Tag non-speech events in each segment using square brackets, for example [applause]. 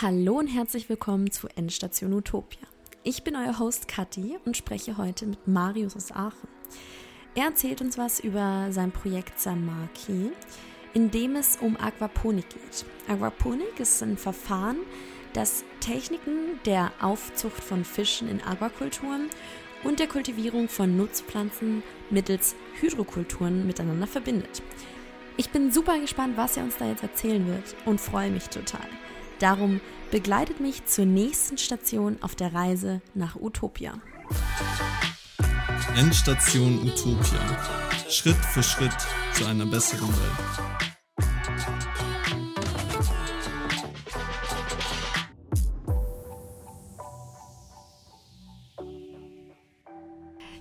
Hallo und herzlich willkommen zu Endstation Utopia. Ich bin euer Host Kathi und spreche heute mit Marius aus Aachen. Er erzählt uns was über sein Projekt Samaki, in dem es um Aquaponik geht. Aquaponik ist ein Verfahren, das Techniken der Aufzucht von Fischen in Aquakulturen und der Kultivierung von Nutzpflanzen mittels Hydrokulturen miteinander verbindet. Ich bin super gespannt, was er uns da jetzt erzählen wird und freue mich total. Darum begleitet mich zur nächsten Station auf der Reise nach Utopia. Endstation Utopia. Schritt für Schritt zu einer besseren Welt.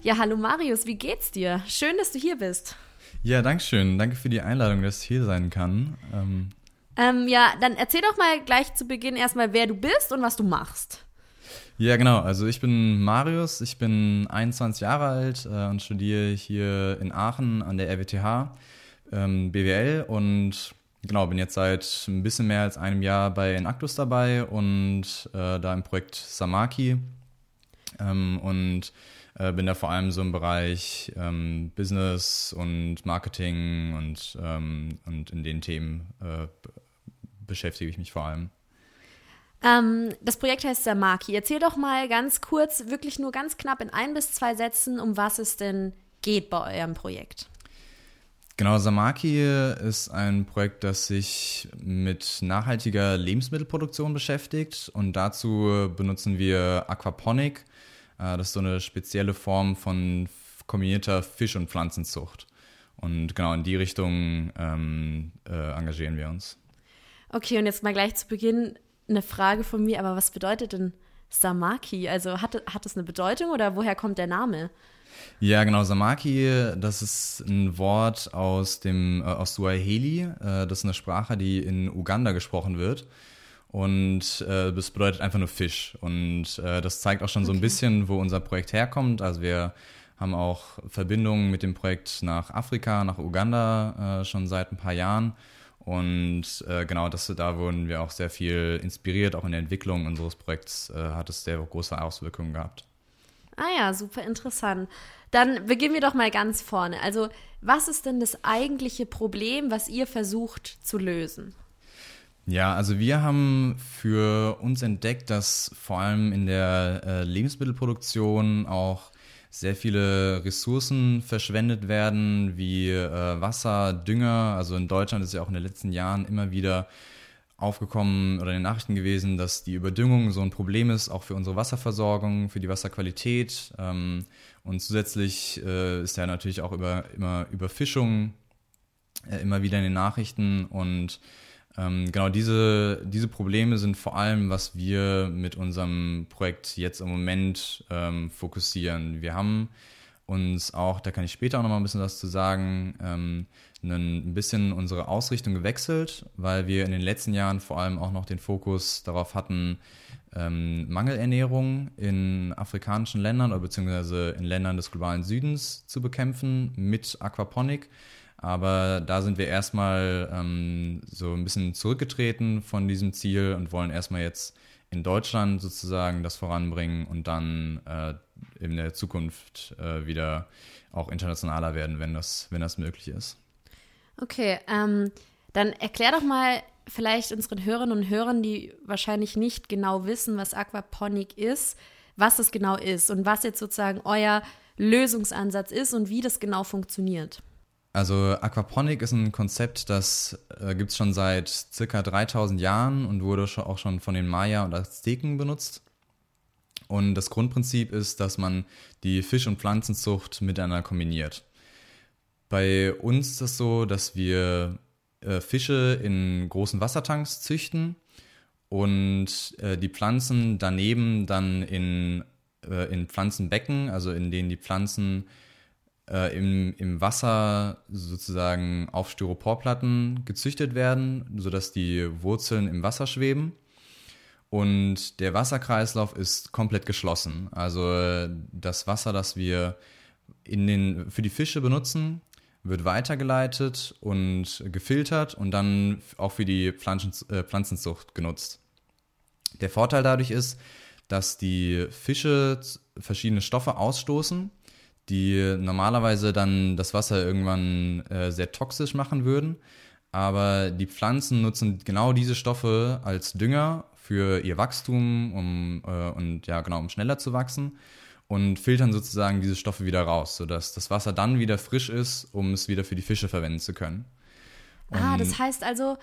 Ja, hallo Marius, wie geht's dir? Schön, dass du hier bist. Ja, danke schön. Danke für die Einladung, dass ich hier sein kann. Ähm, ähm, ja, dann erzähl doch mal gleich zu Beginn erstmal, wer du bist und was du machst. Ja, genau. Also ich bin Marius, ich bin 21 Jahre alt äh, und studiere hier in Aachen an der RWTH ähm, BWL und genau, bin jetzt seit ein bisschen mehr als einem Jahr bei Enactus dabei und äh, da im Projekt Samaki ähm, und äh, bin da vor allem so im Bereich ähm, Business und Marketing und, ähm, und in den Themen äh, beschäftige ich mich vor allem. Ähm, das Projekt heißt Samaki. Erzähl doch mal ganz kurz, wirklich nur ganz knapp in ein bis zwei Sätzen, um was es denn geht bei eurem Projekt. Genau, Samaki ist ein Projekt, das sich mit nachhaltiger Lebensmittelproduktion beschäftigt und dazu benutzen wir Aquaponik. Äh, das ist so eine spezielle Form von kombinierter Fisch- und Pflanzenzucht. Und genau in die Richtung ähm, äh, engagieren wir uns. Okay, und jetzt mal gleich zu Beginn eine Frage von mir, aber was bedeutet denn Samaki? Also hat, hat das eine Bedeutung oder woher kommt der Name? Ja, genau, Samaki, das ist ein Wort aus dem äh, aus Swahili. Äh, das ist eine Sprache, die in Uganda gesprochen wird. Und äh, das bedeutet einfach nur Fisch. Und äh, das zeigt auch schon so ein bisschen, wo unser Projekt herkommt. Also wir haben auch Verbindungen mit dem Projekt nach Afrika, nach Uganda äh, schon seit ein paar Jahren. Und äh, genau, das, da wurden wir auch sehr viel inspiriert, auch in der Entwicklung unseres Projekts äh, hat es sehr große Auswirkungen gehabt. Ah ja, super interessant. Dann beginnen wir doch mal ganz vorne. Also, was ist denn das eigentliche Problem, was ihr versucht zu lösen? Ja, also wir haben für uns entdeckt, dass vor allem in der äh, Lebensmittelproduktion auch sehr viele Ressourcen verschwendet werden, wie äh, Wasser, Dünger. Also in Deutschland ist ja auch in den letzten Jahren immer wieder aufgekommen oder in den Nachrichten gewesen, dass die Überdüngung so ein Problem ist, auch für unsere Wasserversorgung, für die Wasserqualität. Ähm, und zusätzlich äh, ist ja natürlich auch über, immer Überfischung äh, immer wieder in den Nachrichten und ähm, genau diese, diese Probleme sind vor allem, was wir mit unserem Projekt jetzt im Moment ähm, fokussieren. Wir haben uns auch, da kann ich später auch noch mal ein bisschen was zu sagen, ähm, ein bisschen unsere Ausrichtung gewechselt, weil wir in den letzten Jahren vor allem auch noch den Fokus darauf hatten, ähm, Mangelernährung in afrikanischen Ländern oder beziehungsweise in Ländern des globalen Südens zu bekämpfen mit Aquaponik. Aber da sind wir erstmal ähm, so ein bisschen zurückgetreten von diesem Ziel und wollen erstmal jetzt in Deutschland sozusagen das voranbringen und dann äh, in der Zukunft äh, wieder auch internationaler werden, wenn das, wenn das möglich ist. Okay, ähm, dann erklär doch mal vielleicht unseren Hörerinnen und Hörern, die wahrscheinlich nicht genau wissen, was Aquaponik ist, was es genau ist und was jetzt sozusagen euer Lösungsansatz ist und wie das genau funktioniert. Also Aquaponik ist ein Konzept, das äh, gibt es schon seit circa 3000 Jahren und wurde auch schon von den Maya und Azteken benutzt. Und das Grundprinzip ist, dass man die Fisch- und Pflanzenzucht miteinander kombiniert. Bei uns ist es so, dass wir äh, Fische in großen Wassertanks züchten und äh, die Pflanzen daneben dann in, äh, in Pflanzenbecken, also in denen die Pflanzen äh, im, im Wasser sozusagen auf Styroporplatten gezüchtet werden, sodass die Wurzeln im Wasser schweben. Und der Wasserkreislauf ist komplett geschlossen. Also das Wasser, das wir in den, für die Fische benutzen, wird weitergeleitet und gefiltert und dann auch für die Pflanzen, äh, Pflanzenzucht genutzt. Der Vorteil dadurch ist, dass die Fische verschiedene Stoffe ausstoßen, die normalerweise dann das Wasser irgendwann äh, sehr toxisch machen würden. Aber die Pflanzen nutzen genau diese Stoffe als Dünger für ihr Wachstum um, äh, und ja genau um schneller zu wachsen und filtern sozusagen diese Stoffe wieder raus, sodass das Wasser dann wieder frisch ist, um es wieder für die Fische verwenden zu können. Und ah, das heißt also,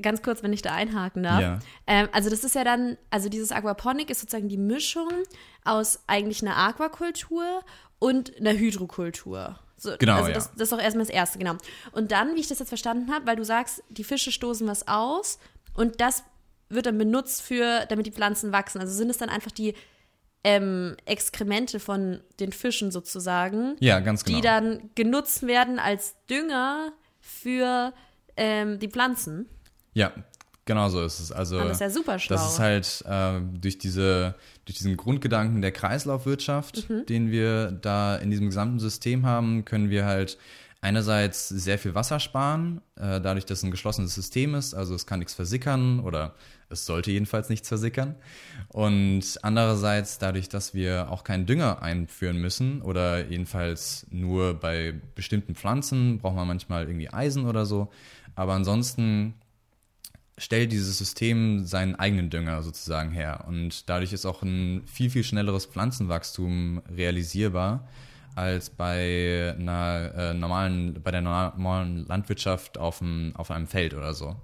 ganz kurz, wenn ich da einhaken darf. Ja. Ähm, also das ist ja dann, also dieses Aquaponik ist sozusagen die Mischung aus eigentlich einer Aquakultur und einer Hydrokultur. So, genau, also ja. das, das ist auch erstmal das Erste, genau. Und dann, wie ich das jetzt verstanden habe, weil du sagst, die Fische stoßen was aus und das wird dann benutzt für, damit die Pflanzen wachsen. Also sind es dann einfach die ähm, Exkremente von den Fischen sozusagen, ja, ganz genau. die dann genutzt werden als Dünger für ähm, die Pflanzen. Ja, genau so ist es. Also, das ist ja super schlau. Das ist halt äh, durch, diese, durch diesen Grundgedanken der Kreislaufwirtschaft, mhm. den wir da in diesem gesamten System haben, können wir halt einerseits sehr viel Wasser sparen, äh, dadurch, dass es ein geschlossenes System ist. Also es kann nichts versickern oder es sollte jedenfalls nichts versickern. Und andererseits dadurch, dass wir auch keinen Dünger einführen müssen oder jedenfalls nur bei bestimmten Pflanzen braucht man manchmal irgendwie Eisen oder so. Aber ansonsten stellt dieses System seinen eigenen Dünger sozusagen her. Und dadurch ist auch ein viel, viel schnelleres Pflanzenwachstum realisierbar als bei einer äh, normalen, bei der normalen Landwirtschaft auf, dem, auf einem Feld oder so.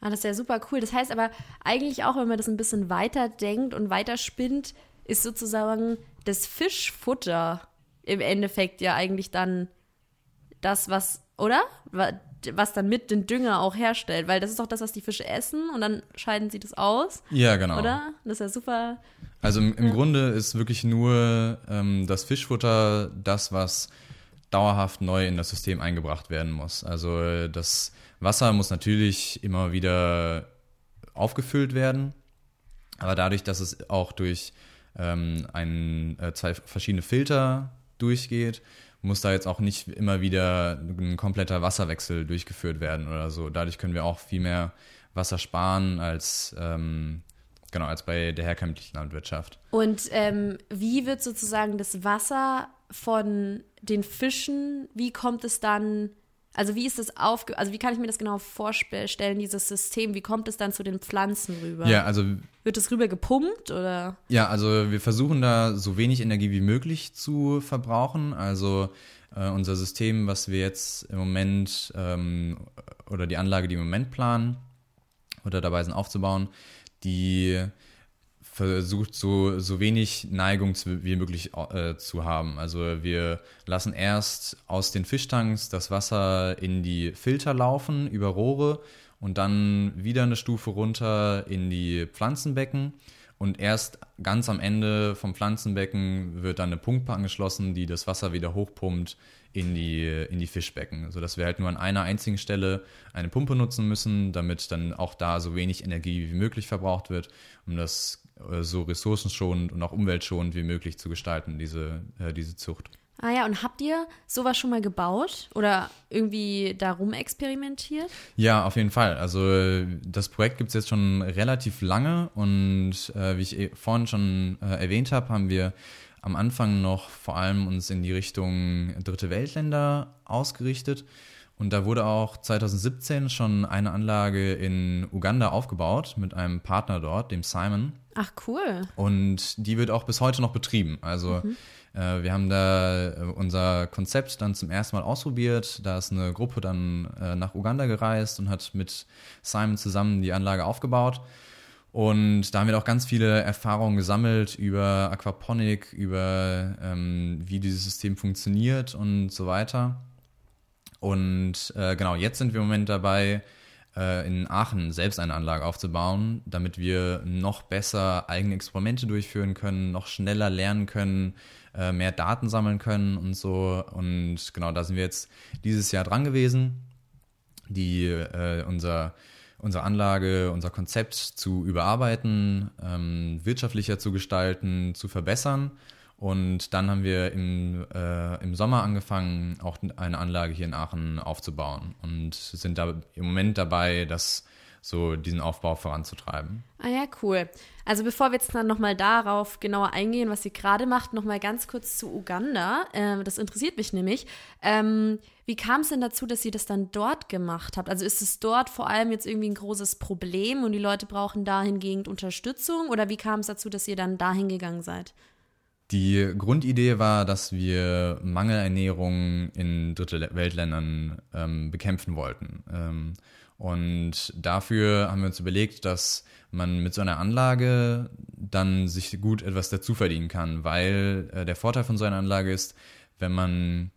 Ah, das ist ja super cool. Das heißt aber eigentlich auch, wenn man das ein bisschen weiter denkt und weiter spinnt, ist sozusagen das Fischfutter im Endeffekt ja eigentlich dann das, was, oder? Was dann mit den Dünger auch herstellt, weil das ist doch das, was die Fische essen und dann scheiden sie das aus. Ja, genau. Oder? Das ist ja super. Also im, im ja. Grunde ist wirklich nur ähm, das Fischfutter das, was dauerhaft neu in das System eingebracht werden muss. Also das Wasser muss natürlich immer wieder aufgefüllt werden, aber dadurch, dass es auch durch ähm, ein, äh, zwei verschiedene Filter durchgeht, muss da jetzt auch nicht immer wieder ein kompletter Wasserwechsel durchgeführt werden oder so. Dadurch können wir auch viel mehr Wasser sparen als ähm, genau als bei der herkömmlichen Landwirtschaft. Und ähm, wie wird sozusagen das Wasser von den Fischen, wie kommt es dann also wie ist das aufge also wie kann ich mir das genau vorstellen, dieses System? Wie kommt es dann zu den Pflanzen rüber? Ja, also wird es rüber gepumpt oder? Ja, also wir versuchen da so wenig Energie wie möglich zu verbrauchen. Also äh, unser System, was wir jetzt im Moment ähm, oder die Anlage, die wir im Moment planen oder dabei sind aufzubauen, die versucht, so, so wenig Neigung zu, wie möglich äh, zu haben. Also wir lassen erst aus den Fischtanks das Wasser in die Filter laufen über Rohre und dann wieder eine Stufe runter in die Pflanzenbecken. Und erst ganz am Ende vom Pflanzenbecken wird dann eine Pumpe angeschlossen, die das Wasser wieder hochpumpt in die, in die Fischbecken. Sodass wir halt nur an einer einzigen Stelle eine Pumpe nutzen müssen, damit dann auch da so wenig Energie wie möglich verbraucht wird, um das so ressourcenschonend und auch umweltschonend wie möglich zu gestalten, diese, äh, diese Zucht. Ah ja, und habt ihr sowas schon mal gebaut oder irgendwie darum experimentiert? Ja, auf jeden Fall. Also das Projekt gibt es jetzt schon relativ lange und äh, wie ich eh vorhin schon äh, erwähnt habe, haben wir am Anfang noch vor allem uns in die Richtung Dritte Weltländer ausgerichtet. Und da wurde auch 2017 schon eine Anlage in Uganda aufgebaut mit einem Partner dort, dem Simon. Ach cool. Und die wird auch bis heute noch betrieben. Also mhm. äh, wir haben da äh, unser Konzept dann zum ersten Mal ausprobiert. Da ist eine Gruppe dann äh, nach Uganda gereist und hat mit Simon zusammen die Anlage aufgebaut. Und da haben wir auch ganz viele Erfahrungen gesammelt über Aquaponik, über ähm, wie dieses System funktioniert und so weiter. Und äh, genau, jetzt sind wir im Moment dabei, äh, in Aachen selbst eine Anlage aufzubauen, damit wir noch besser eigene Experimente durchführen können, noch schneller lernen können, äh, mehr Daten sammeln können und so. Und genau, da sind wir jetzt dieses Jahr dran gewesen, die äh, unser unsere Anlage, unser Konzept zu überarbeiten, ähm, wirtschaftlicher zu gestalten, zu verbessern und dann haben wir im, äh, im Sommer angefangen, auch eine Anlage hier in Aachen aufzubauen und sind da im Moment dabei, das so diesen Aufbau voranzutreiben. Ah ja, cool. Also bevor wir jetzt dann nochmal darauf genauer eingehen, was ihr gerade macht, nochmal ganz kurz zu Uganda. Äh, das interessiert mich nämlich. Ähm, wie kam es denn dazu, dass ihr das dann dort gemacht habt? Also ist es dort vor allem jetzt irgendwie ein großes Problem und die Leute brauchen dahingehend Unterstützung? Oder wie kam es dazu, dass ihr dann dahin gegangen seid? Die Grundidee war, dass wir Mangelernährung in Dritte Weltländern ähm, bekämpfen wollten. Ähm, und dafür haben wir uns überlegt, dass man mit so einer Anlage dann sich gut etwas dazu verdienen kann, weil äh, der Vorteil von so einer Anlage ist, wenn man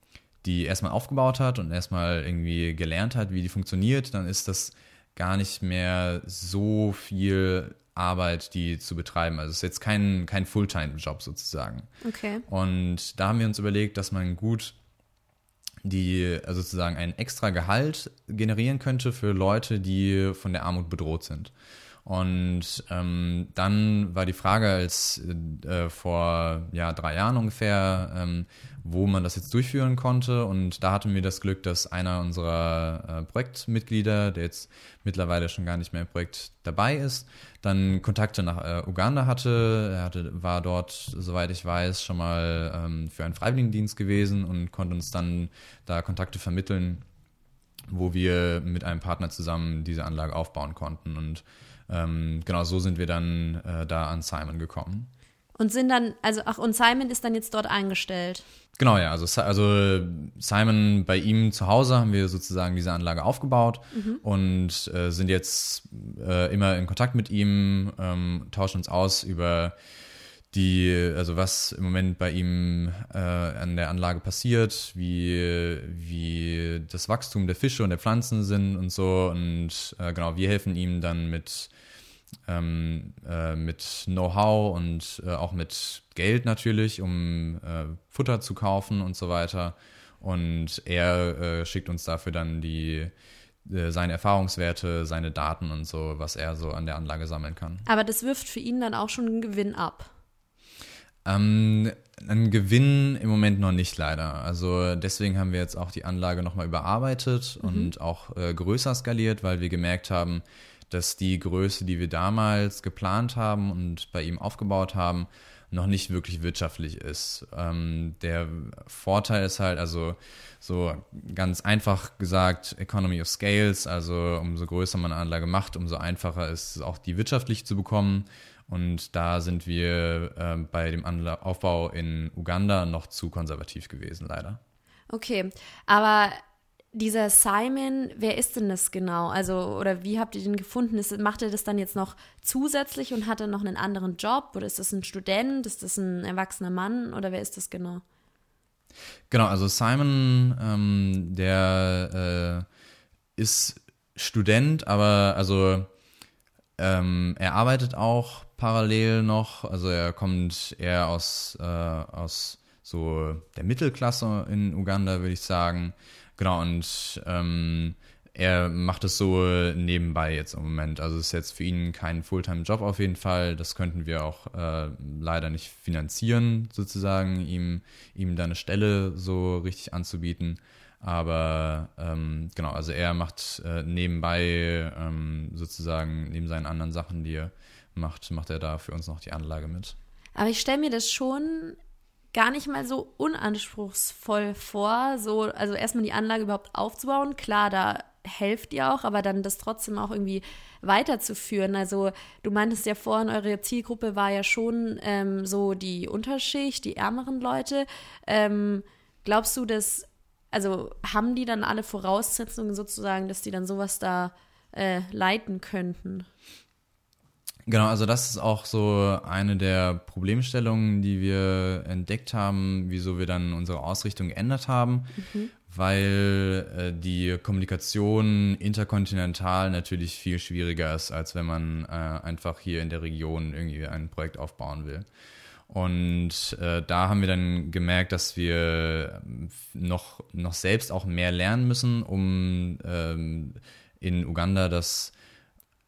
die erstmal aufgebaut hat und erstmal irgendwie gelernt hat, wie die funktioniert, dann ist das gar nicht mehr so viel Arbeit, die zu betreiben. Also es ist jetzt kein, kein Fulltime-Job sozusagen. Okay. Und da haben wir uns überlegt, dass man gut die also sozusagen ein extra Gehalt generieren könnte für Leute, die von der Armut bedroht sind. Und ähm, dann war die Frage, als äh, vor ja, drei Jahren ungefähr, ähm, wo man das jetzt durchführen konnte. Und da hatten wir das Glück, dass einer unserer äh, Projektmitglieder, der jetzt mittlerweile schon gar nicht mehr im Projekt dabei ist, dann Kontakte nach äh, Uganda hatte. Er hatte, war dort, soweit ich weiß, schon mal ähm, für einen Freiwilligendienst gewesen und konnte uns dann da Kontakte vermitteln, wo wir mit einem Partner zusammen diese Anlage aufbauen konnten. Und ähm, genau so sind wir dann äh, da an Simon gekommen. Und sind dann, also, ach, und Simon ist dann jetzt dort eingestellt. Genau, ja. Also, also Simon bei ihm zu Hause haben wir sozusagen diese Anlage aufgebaut mhm. und äh, sind jetzt äh, immer in Kontakt mit ihm, ähm, tauschen uns aus über die, also was im Moment bei ihm äh, an der Anlage passiert, wie, wie das Wachstum der Fische und der Pflanzen sind und so. Und äh, genau, wir helfen ihm dann mit, ähm, äh, mit Know-how und äh, auch mit Geld natürlich, um äh, Futter zu kaufen und so weiter. Und er äh, schickt uns dafür dann die seine Erfahrungswerte, seine Daten und so, was er so an der Anlage sammeln kann. Aber das wirft für ihn dann auch schon einen Gewinn ab. Ähm, ein Gewinn im Moment noch nicht leider. Also deswegen haben wir jetzt auch die Anlage nochmal überarbeitet mhm. und auch äh, größer skaliert, weil wir gemerkt haben, dass die Größe, die wir damals geplant haben und bei ihm aufgebaut haben, noch nicht wirklich wirtschaftlich ist. Ähm, der Vorteil ist halt, also so ganz einfach gesagt, Economy of Scales, also umso größer man eine Anlage macht, umso einfacher ist es auch die wirtschaftlich zu bekommen. Und da sind wir äh, bei dem Anla Aufbau in Uganda noch zu konservativ gewesen, leider. Okay, aber dieser Simon, wer ist denn das genau? Also, oder wie habt ihr den gefunden? Ist, macht er das dann jetzt noch zusätzlich und hat er noch einen anderen Job? Oder ist das ein Student? Ist das ein erwachsener Mann? Oder wer ist das genau? Genau, also Simon, ähm, der äh, ist Student, aber also ähm, er arbeitet auch parallel noch. Also er kommt eher aus, äh, aus so der Mittelklasse in Uganda, würde ich sagen. Genau, und ähm, er macht es so nebenbei jetzt im Moment. Also es ist jetzt für ihn kein Fulltime-Job auf jeden Fall. Das könnten wir auch äh, leider nicht finanzieren, sozusagen, ihm, ihm da eine Stelle so richtig anzubieten. Aber ähm, genau, also er macht äh, nebenbei ähm, sozusagen, neben seinen anderen Sachen, die er macht, macht er da für uns noch die Anlage mit. Aber ich stelle mir das schon gar nicht mal so unanspruchsvoll vor, so, also erstmal die Anlage überhaupt aufzubauen. Klar, da helft ihr auch, aber dann das trotzdem auch irgendwie weiterzuführen. Also du meintest ja vorhin, eure Zielgruppe war ja schon ähm, so die Unterschicht, die ärmeren Leute. Ähm, glaubst du, dass, also haben die dann alle Voraussetzungen sozusagen, dass die dann sowas da äh, leiten könnten? Genau, also das ist auch so eine der Problemstellungen, die wir entdeckt haben, wieso wir dann unsere Ausrichtung geändert haben, mhm. weil äh, die Kommunikation interkontinental natürlich viel schwieriger ist, als wenn man äh, einfach hier in der Region irgendwie ein Projekt aufbauen will. Und äh, da haben wir dann gemerkt, dass wir noch, noch selbst auch mehr lernen müssen, um ähm, in Uganda das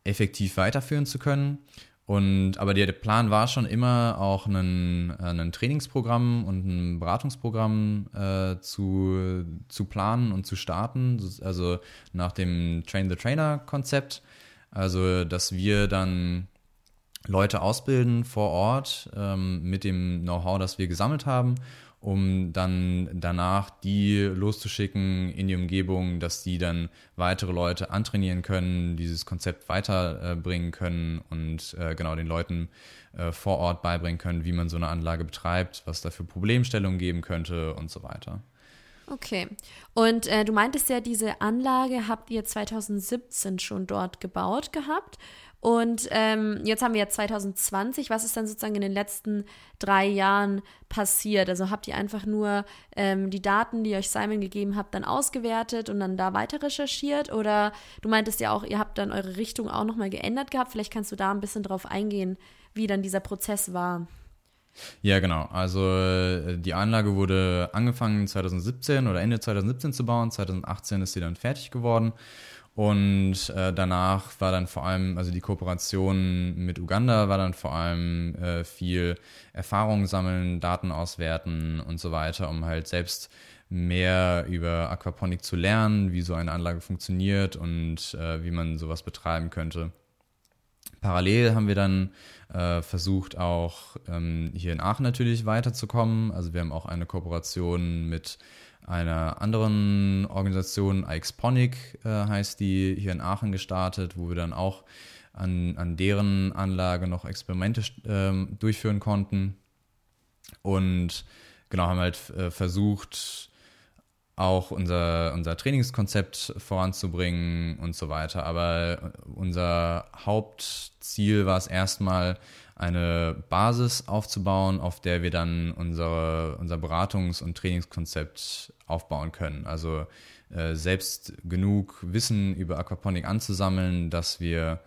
effektiv weiterführen zu können. Und aber der, Plan war schon immer auch ein, äh, ein Trainingsprogramm und ein Beratungsprogramm äh, zu, zu planen und zu starten. Also nach dem Train the Trainer Konzept. Also, dass wir dann Leute ausbilden vor Ort ähm, mit dem Know-how, das wir gesammelt haben, um dann danach die loszuschicken in die Umgebung, dass die dann weitere Leute antrainieren können, dieses Konzept weiterbringen können und äh, genau den Leuten äh, vor Ort beibringen können, wie man so eine Anlage betreibt, was da für Problemstellungen geben könnte und so weiter. Okay. Und äh, du meintest ja, diese Anlage habt ihr 2017 schon dort gebaut gehabt. Und ähm, jetzt haben wir ja 2020. Was ist dann sozusagen in den letzten drei Jahren passiert? Also habt ihr einfach nur ähm, die Daten, die euch Simon gegeben habt, dann ausgewertet und dann da weiter recherchiert? Oder du meintest ja auch, ihr habt dann eure Richtung auch nochmal geändert gehabt. Vielleicht kannst du da ein bisschen drauf eingehen, wie dann dieser Prozess war. Ja, genau. Also äh, die Anlage wurde angefangen 2017 oder Ende 2017 zu bauen. 2018 ist sie dann fertig geworden. Und äh, danach war dann vor allem, also die Kooperation mit Uganda war dann vor allem äh, viel Erfahrung sammeln, Daten auswerten und so weiter, um halt selbst mehr über Aquaponik zu lernen, wie so eine Anlage funktioniert und äh, wie man sowas betreiben könnte. Parallel haben wir dann äh, versucht, auch ähm, hier in Aachen natürlich weiterzukommen. Also wir haben auch eine Kooperation mit einer anderen Organisation, Ixponic äh, heißt die, hier in Aachen gestartet, wo wir dann auch an, an deren Anlage noch Experimente äh, durchführen konnten. Und genau, haben halt äh, versucht, auch unser, unser Trainingskonzept voranzubringen und so weiter. Aber unser Hauptziel war es erstmal, eine Basis aufzubauen, auf der wir dann unsere, unser Beratungs- und Trainingskonzept aufbauen können. Also äh, selbst genug Wissen über Aquaponik anzusammeln, dass wir,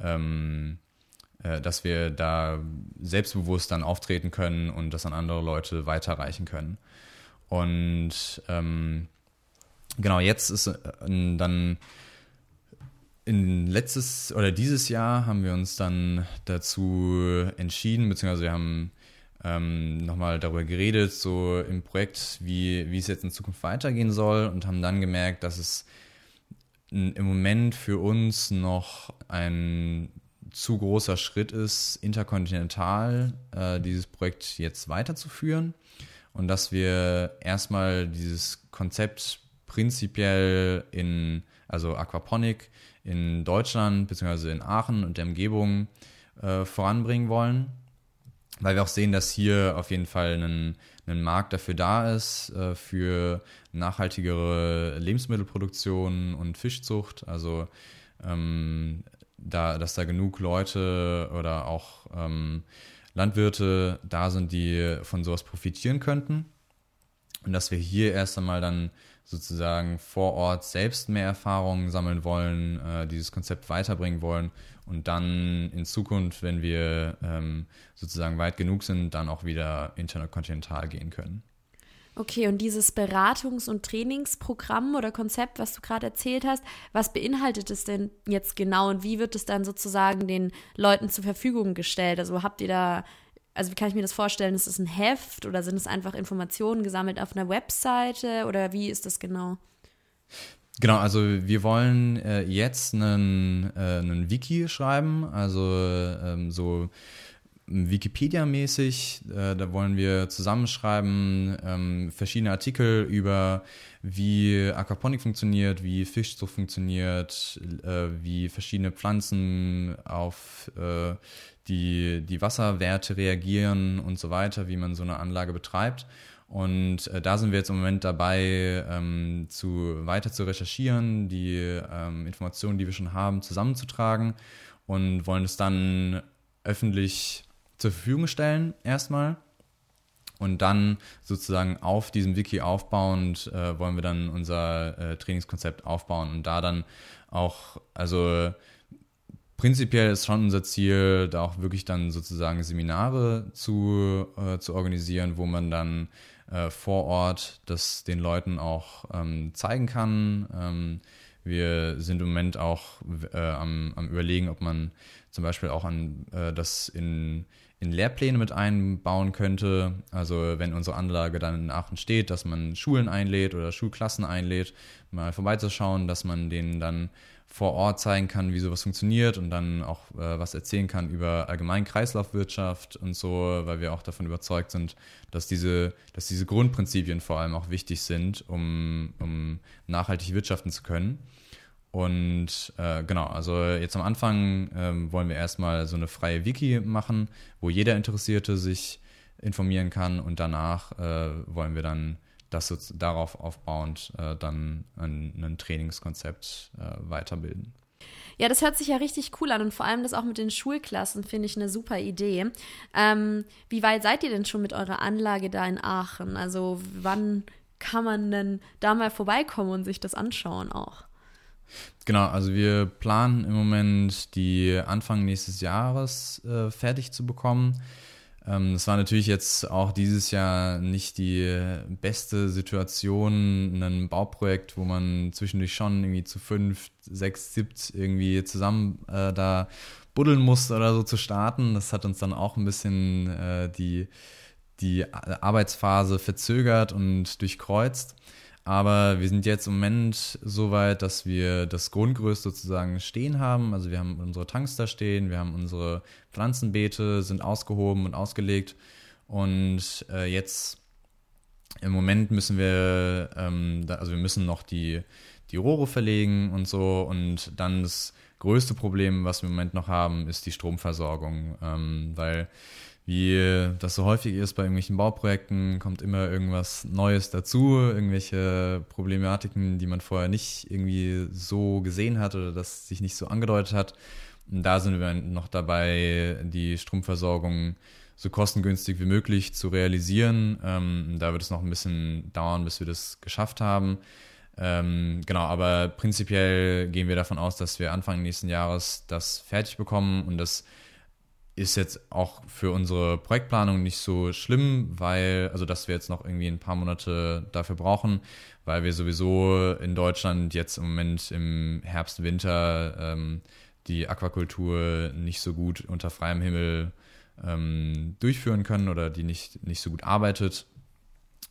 ähm, äh, dass wir da selbstbewusst dann auftreten können und das an andere Leute weiterreichen können. Und ähm, genau, jetzt ist äh, dann in letztes oder dieses Jahr haben wir uns dann dazu entschieden, beziehungsweise wir haben ähm, nochmal darüber geredet, so im Projekt, wie, wie es jetzt in Zukunft weitergehen soll und haben dann gemerkt, dass es im Moment für uns noch ein zu großer Schritt ist, interkontinental äh, dieses Projekt jetzt weiterzuführen und dass wir erstmal dieses Konzept prinzipiell in, also Aquaponik, in Deutschland bzw. in Aachen und der Umgebung äh, voranbringen wollen, weil wir auch sehen, dass hier auf jeden Fall ein, ein Markt dafür da ist, äh, für nachhaltigere Lebensmittelproduktion und Fischzucht. Also ähm, da, dass da genug Leute oder auch ähm, Landwirte da sind, die von sowas profitieren könnten. Und dass wir hier erst einmal dann sozusagen vor Ort selbst mehr Erfahrungen sammeln wollen, äh, dieses Konzept weiterbringen wollen und dann in Zukunft, wenn wir ähm, sozusagen weit genug sind, dann auch wieder interkontinental gehen können. Okay, und dieses Beratungs- und Trainingsprogramm oder Konzept, was du gerade erzählt hast, was beinhaltet es denn jetzt genau und wie wird es dann sozusagen den Leuten zur Verfügung gestellt? Also habt ihr da also wie kann ich mir das vorstellen? Ist es ein Heft oder sind es einfach Informationen gesammelt auf einer Webseite oder wie ist das genau? Genau, also wir wollen äh, jetzt einen, äh, einen Wiki schreiben, also ähm, so Wikipedia-mäßig. Äh, da wollen wir zusammenschreiben ähm, verschiedene Artikel über, wie Aquaponik funktioniert, wie Fischzucht funktioniert, äh, wie verschiedene Pflanzen auf äh, die, die Wasserwerte reagieren und so weiter, wie man so eine Anlage betreibt. Und äh, da sind wir jetzt im Moment dabei, ähm, zu, weiter zu recherchieren, die ähm, Informationen, die wir schon haben, zusammenzutragen und wollen es dann öffentlich zur Verfügung stellen, erstmal. Und dann sozusagen auf diesem Wiki aufbauend äh, wollen wir dann unser äh, Trainingskonzept aufbauen und da dann auch, also prinzipiell ist schon unser Ziel, da auch wirklich dann sozusagen Seminare zu, äh, zu organisieren, wo man dann äh, vor Ort das den Leuten auch ähm, zeigen kann. Ähm, wir sind im Moment auch äh, am, am, Überlegen, ob man zum Beispiel auch an äh, das in, in Lehrpläne mit einbauen könnte. Also wenn unsere Anlage dann in Aachen steht, dass man Schulen einlädt oder Schulklassen einlädt, mal vorbeizuschauen, dass man denen dann vor Ort zeigen kann, wie sowas funktioniert und dann auch äh, was erzählen kann über allgemein Kreislaufwirtschaft und so, weil wir auch davon überzeugt sind, dass diese, dass diese Grundprinzipien vor allem auch wichtig sind, um, um nachhaltig wirtschaften zu können. Und äh, genau, also jetzt am Anfang ähm, wollen wir erstmal so eine freie Wiki machen, wo jeder Interessierte sich informieren kann und danach äh, wollen wir dann das so darauf aufbauend äh, dann ein, ein Trainingskonzept äh, weiterbilden. Ja, das hört sich ja richtig cool an und vor allem das auch mit den Schulklassen finde ich eine super Idee. Ähm, wie weit seid ihr denn schon mit eurer Anlage da in Aachen? Also wann kann man denn da mal vorbeikommen und sich das anschauen auch? Genau, also wir planen im Moment die Anfang nächstes Jahres äh, fertig zu bekommen. Ähm, das war natürlich jetzt auch dieses Jahr nicht die beste Situation, ein Bauprojekt, wo man zwischendurch schon irgendwie zu fünf, sechs, siebt irgendwie zusammen äh, da buddeln musste oder so zu starten. Das hat uns dann auch ein bisschen äh, die, die Arbeitsphase verzögert und durchkreuzt. Aber wir sind jetzt im Moment so weit, dass wir das Grundgerüst sozusagen stehen haben. Also wir haben unsere Tanks da stehen, wir haben unsere Pflanzenbeete, sind ausgehoben und ausgelegt. Und äh, jetzt im Moment müssen wir, ähm, da, also wir müssen noch die, die Rohre verlegen und so. Und dann das größte Problem, was wir im Moment noch haben, ist die Stromversorgung. Ähm, weil wie das so häufig ist bei irgendwelchen Bauprojekten, kommt immer irgendwas Neues dazu, irgendwelche Problematiken, die man vorher nicht irgendwie so gesehen hat oder das sich nicht so angedeutet hat. Und da sind wir noch dabei, die Stromversorgung so kostengünstig wie möglich zu realisieren. Ähm, da wird es noch ein bisschen dauern, bis wir das geschafft haben. Ähm, genau, aber prinzipiell gehen wir davon aus, dass wir Anfang nächsten Jahres das fertig bekommen und das ist jetzt auch für unsere Projektplanung nicht so schlimm, weil, also dass wir jetzt noch irgendwie ein paar Monate dafür brauchen, weil wir sowieso in Deutschland jetzt im Moment im Herbst, Winter ähm, die Aquakultur nicht so gut unter freiem Himmel ähm, durchführen können oder die nicht, nicht so gut arbeitet.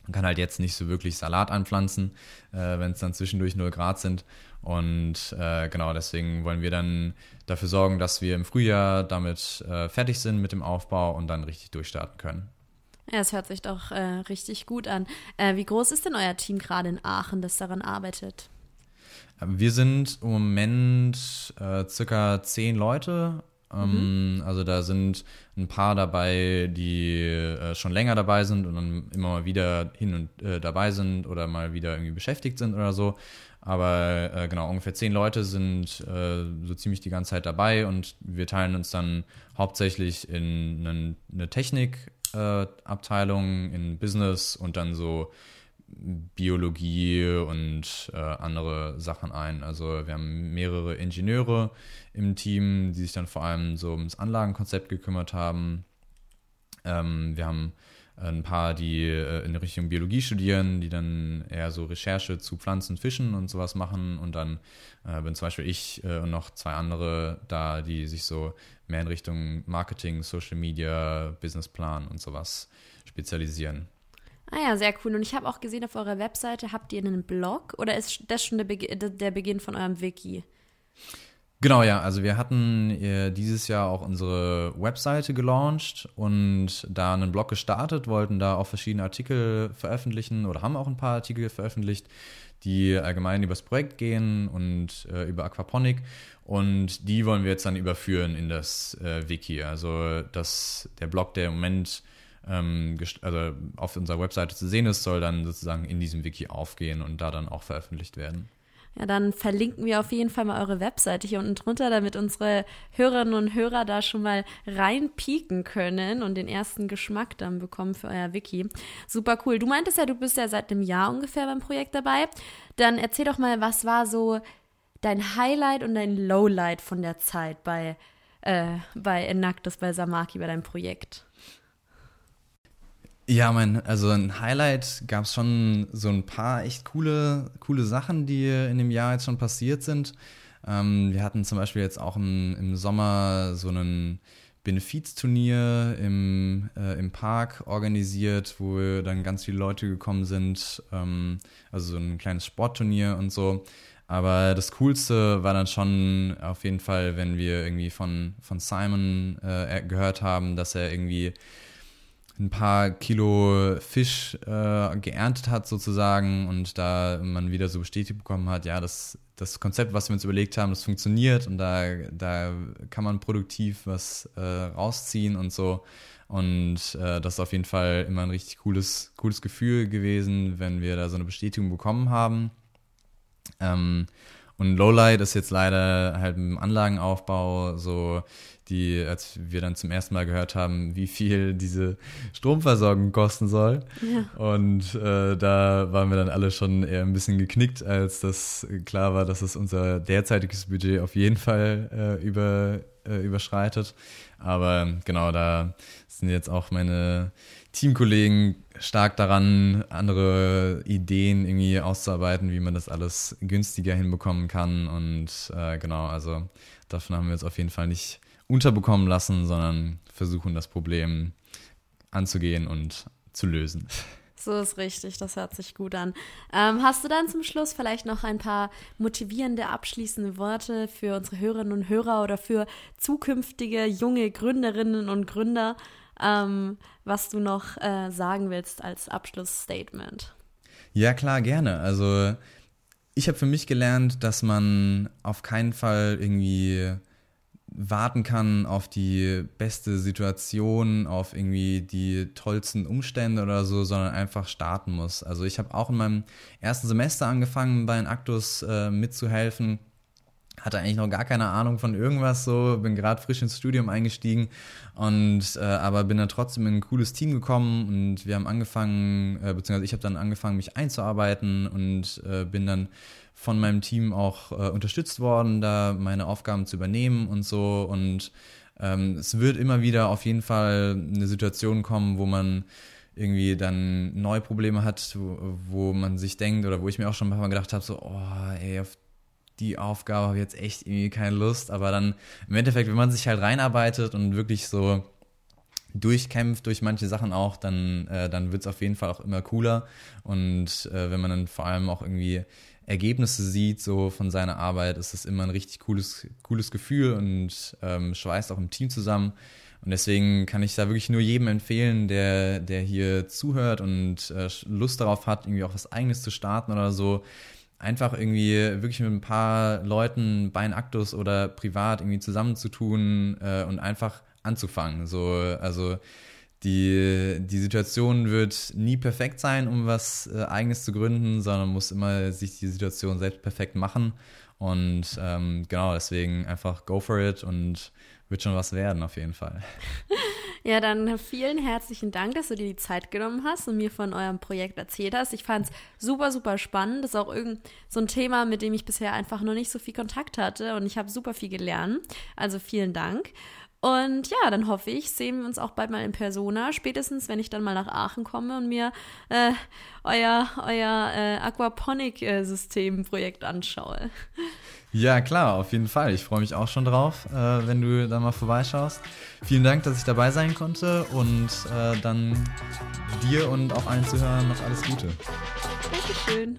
Man kann halt jetzt nicht so wirklich Salat anpflanzen, äh, wenn es dann zwischendurch 0 Grad sind. Und äh, genau deswegen wollen wir dann dafür sorgen, dass wir im Frühjahr damit äh, fertig sind mit dem Aufbau und dann richtig durchstarten können. Ja, es hört sich doch äh, richtig gut an. Äh, wie groß ist denn euer Team gerade in Aachen, das daran arbeitet? Wir sind im Moment äh, circa zehn Leute. Ähm, mhm. Also da sind ein paar dabei, die äh, schon länger dabei sind und dann immer mal wieder hin und äh, dabei sind oder mal wieder irgendwie beschäftigt sind oder so. Aber äh, genau, ungefähr zehn Leute sind äh, so ziemlich die ganze Zeit dabei und wir teilen uns dann hauptsächlich in eine, eine Technikabteilung, äh, in Business und dann so Biologie und äh, andere Sachen ein. Also wir haben mehrere Ingenieure im Team, die sich dann vor allem so ums Anlagenkonzept gekümmert haben. Ähm, wir haben ein paar, die äh, in Richtung Biologie studieren, die dann eher so Recherche zu Pflanzen, Fischen und sowas machen. Und dann äh, bin zum Beispiel ich äh, und noch zwei andere da, die sich so mehr in Richtung Marketing, Social Media, Businessplan und sowas spezialisieren. Ah ja, sehr cool. Und ich habe auch gesehen, auf eurer Webseite habt ihr einen Blog oder ist das schon der, Be der Beginn von eurem Wiki? Genau, ja. Also wir hatten äh, dieses Jahr auch unsere Webseite gelauncht und da einen Blog gestartet, wollten da auch verschiedene Artikel veröffentlichen oder haben auch ein paar Artikel veröffentlicht, die allgemein über das Projekt gehen und äh, über Aquaponik. Und die wollen wir jetzt dann überführen in das äh, Wiki. Also das, der Blog, der im Moment ähm, also auf unserer Webseite zu sehen ist, soll dann sozusagen in diesem Wiki aufgehen und da dann auch veröffentlicht werden. Ja, dann verlinken wir auf jeden Fall mal eure Webseite hier unten drunter, damit unsere Hörerinnen und Hörer da schon mal reinpieken können und den ersten Geschmack dann bekommen für euer Wiki. Super cool. Du meintest ja, du bist ja seit einem Jahr ungefähr beim Projekt dabei. Dann erzähl doch mal, was war so dein Highlight und dein Lowlight von der Zeit bei, äh, bei Enactus, bei Samaki, bei deinem Projekt? Ja, mein, also ein Highlight gab es schon so ein paar echt coole, coole Sachen, die in dem Jahr jetzt schon passiert sind. Ähm, wir hatten zum Beispiel jetzt auch im, im Sommer so ein Benefizturnier im, äh, im Park organisiert, wo dann ganz viele Leute gekommen sind. Ähm, also so ein kleines Sportturnier und so. Aber das Coolste war dann schon auf jeden Fall, wenn wir irgendwie von, von Simon äh, gehört haben, dass er irgendwie ein paar Kilo Fisch äh, geerntet hat sozusagen und da man wieder so bestätigt bekommen hat, ja, das, das Konzept, was wir uns überlegt haben, das funktioniert und da, da kann man produktiv was äh, rausziehen und so. Und äh, das ist auf jeden Fall immer ein richtig cooles, cooles Gefühl gewesen, wenn wir da so eine Bestätigung bekommen haben. Ähm, und Lowlight ist jetzt leider halt im Anlagenaufbau so die, als wir dann zum ersten Mal gehört haben, wie viel diese Stromversorgung kosten soll. Ja. Und äh, da waren wir dann alle schon eher ein bisschen geknickt, als das klar war, dass es unser derzeitiges Budget auf jeden Fall äh, über, äh, überschreitet. Aber genau, da sind jetzt auch meine Teamkollegen stark daran, andere Ideen irgendwie auszuarbeiten, wie man das alles günstiger hinbekommen kann. Und äh, genau, also davon haben wir jetzt auf jeden Fall nicht unterbekommen lassen, sondern versuchen das Problem anzugehen und zu lösen. So ist richtig, das hört sich gut an. Ähm, hast du dann zum Schluss vielleicht noch ein paar motivierende, abschließende Worte für unsere Hörerinnen und Hörer oder für zukünftige junge Gründerinnen und Gründer, ähm, was du noch äh, sagen willst als Abschlussstatement? Ja, klar, gerne. Also ich habe für mich gelernt, dass man auf keinen Fall irgendwie warten kann auf die beste Situation, auf irgendwie die tollsten Umstände oder so, sondern einfach starten muss. Also ich habe auch in meinem ersten Semester angefangen, bei den Aktus äh, mitzuhelfen. Hatte eigentlich noch gar keine Ahnung von irgendwas so, bin gerade frisch ins Studium eingestiegen und äh, aber bin dann trotzdem in ein cooles Team gekommen und wir haben angefangen, äh, beziehungsweise ich habe dann angefangen, mich einzuarbeiten und äh, bin dann von meinem Team auch äh, unterstützt worden, da meine Aufgaben zu übernehmen und so. Und ähm, es wird immer wieder auf jeden Fall eine Situation kommen, wo man irgendwie dann neue Probleme hat, wo, wo man sich denkt oder wo ich mir auch schon Mal gedacht habe, so, oh, ey, auf die Aufgabe habe ich jetzt echt irgendwie keine Lust. Aber dann im Endeffekt, wenn man sich halt reinarbeitet und wirklich so durchkämpft durch manche Sachen auch, dann, äh, dann wird es auf jeden Fall auch immer cooler. Und äh, wenn man dann vor allem auch irgendwie Ergebnisse sieht, so von seiner Arbeit, ist es immer ein richtig cooles, cooles Gefühl und ähm, schweißt auch im Team zusammen. Und deswegen kann ich da wirklich nur jedem empfehlen, der, der hier zuhört und äh, Lust darauf hat, irgendwie auch was Eigenes zu starten oder so. Einfach irgendwie wirklich mit ein paar Leuten bei Aktus oder privat irgendwie zusammenzutun äh, und einfach anzufangen. So, also die, die Situation wird nie perfekt sein, um was äh, Eigenes zu gründen, sondern muss immer sich die Situation selbst perfekt machen. Und ähm, genau, deswegen einfach go for it und wird schon was werden, auf jeden Fall. [laughs] Ja, dann vielen herzlichen Dank, dass du dir die Zeit genommen hast und mir von eurem Projekt erzählt hast. Ich fand es super, super spannend. Das ist auch irgend so ein Thema, mit dem ich bisher einfach noch nicht so viel Kontakt hatte und ich habe super viel gelernt. Also vielen Dank. Und ja, dann hoffe ich, sehen wir uns auch bald mal in Persona, spätestens wenn ich dann mal nach Aachen komme und mir äh, euer, euer äh, Aquaponik-System-Projekt anschaue. Ja, klar, auf jeden Fall. Ich freue mich auch schon drauf, äh, wenn du da mal vorbeischaust. Vielen Dank, dass ich dabei sein konnte und äh, dann dir und auch allen Zuhörern noch alles Gute. Dankeschön.